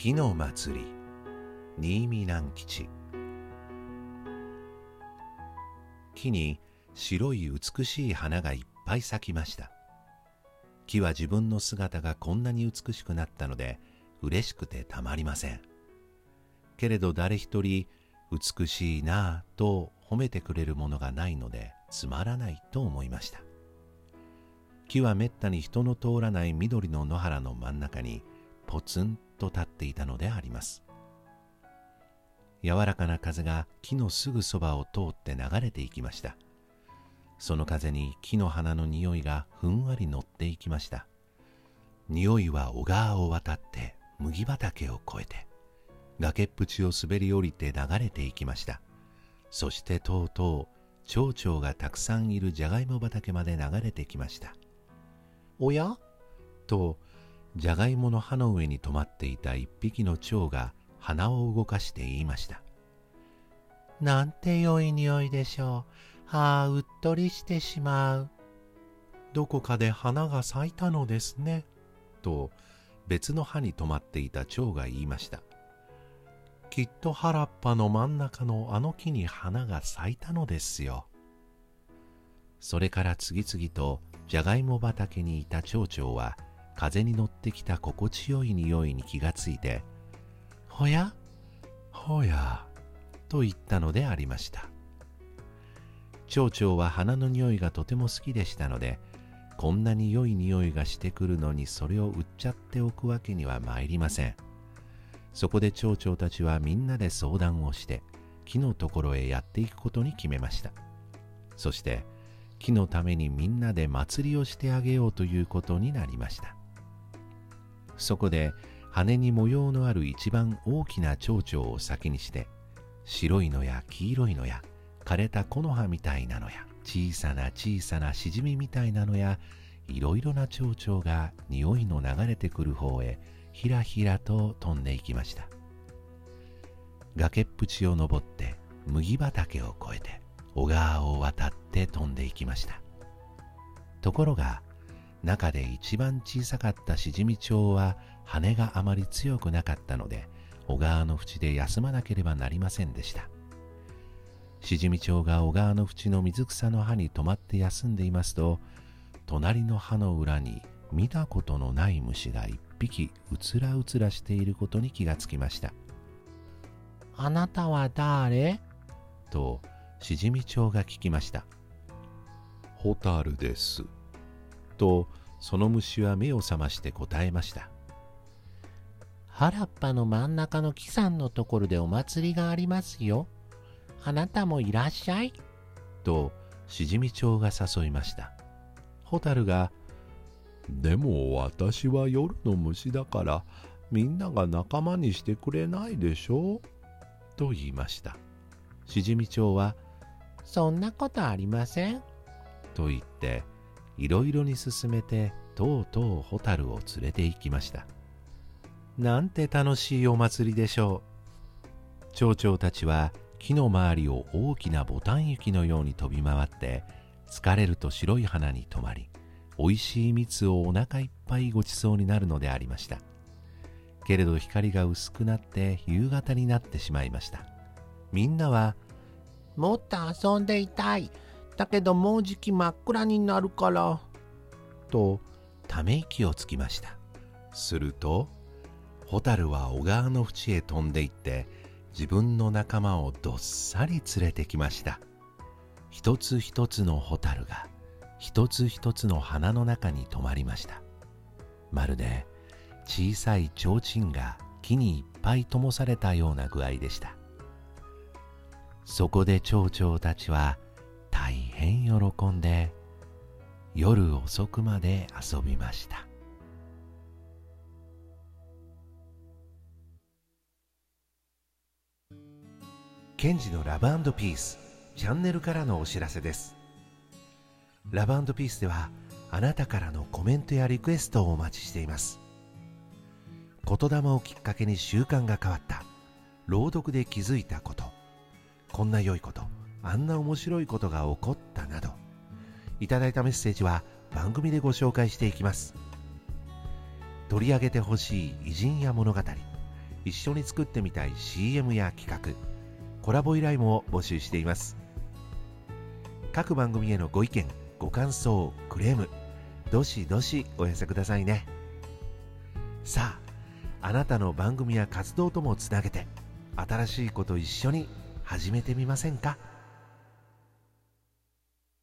木の祭り。新見南吉。木に白い美しい花がいっぱい咲きました。木は自分の姿がこんなに美しくなったので嬉しくてたまりません。けれど誰一人美しいなぁと褒めてくれるものがないのでつまらないと思いました。木はめったに人の通らない緑の野原の真ん中にポツンと立っていたのであります。柔らかな風が木のすぐそばを通って流れていきました。その風に木の花の匂いがふんわり乗っていきました。匂いは小川を渡って麦畑を越えて崖っぷちを滑り降りて流れていきました。そしてとうとう蝶々がたくさんいるじゃがいも畑まで流れてきましたおや？とじゃがいもの葉の上に止まっていた一匹の蝶が鼻を動かして言いましたなんて良い匂いでしょうああ、うっとりしてしまう。どこかで花が咲いたのですね。と別の葉に止まっていた蝶が言いました。きっと原っぱの真ん中のあの木に花が咲いたのですよ。それから次々とじゃがいも畑にいた蝶々は風に乗ってきた心地よい匂いに気がついて、ほや？ほやと言ったのでありました。蝶々は花の匂いがとても好きでしたのでこんなに良い匂いがしてくるのにそれを売っちゃっておくわけには参りません。そこで蝶々たちはみんなで相談をして木のところへやっていくことに決めました。そして木のためにみんなで祭りをしてあげようということになりました。そこで羽に模様のある一番大きな蝶々を先にして白いのや黄色いのや枯れた木の葉みたいなのや小さな小さなしじみみたいなのやいろいろな蝶々が匂いの流れてくる方へひらひらと飛んでいきました。崖っぷちを登って麦畑を越えて小川を渡って飛んでいきました。ところが中で一番小さかったしじみ蝶は羽があまり強くなかったので小川の縁で休まなければなりませんでした。しじみ蝶が小川の縁の水草の葉に止まって休んでいますと隣の葉の裏に見たことのない虫が一匹うつらうつらしていることに気がつきました。あなたは誰？としじみ蝶が聞きました。ホタルですとその虫は目を覚まして答えました原っぱの真ん中の木さんのところでお祭りがありますよあなたもいらっしゃい。と、しじみ蝶が誘いました。ホタルが、でも私は夜の虫だから、みんなが仲間にしてくれないでしょと言いました。しじみ蝶は、そんなことありません。と言って、いろいろに進めて、とうとうホタルを連れて行きました。なんて楽しいお祭りでしょう。蝶々たちは木の周りを大きなボタン雪のように飛び回って疲れると白い花に止まり美味しい蜜をお腹いっぱいごちそうになるのでありましたけれど光が薄くなって夕方になってしまいましたみんなはもっと遊んでいたいだけどもうじき真っ暗になるから。とため息をつきました。するとホタルは小川の縁へ飛んでいって自分の仲間をどっさり連れてきました。一つ一つのホタルが一つ一つの花の中に止まりました。まるで小さい提灯が木にいっぱい灯されたような具合でした。そこで蝶々たちは変喜んで夜遅くまで遊びました。ケンジのラブピースチャンネルからのお知らせです。ラブピースではあなたからのコメントやリクエストをお待ちしています。言霊をきっかけに習慣が変わった朗読で気づいたことこんな良いことあんな面白いことが起こったなど。いただいたメッセージは番組でご紹介していきます。取り上げてほしい偉人や物語。一緒に作ってみたい CM や企画。コラボ依頼も募集しています。各番組へのご意見ご感想クレーム。どしどしお寄せくださいね。さああなたの番組や活動ともつなげて新しいこと一緒に始めてみませんか？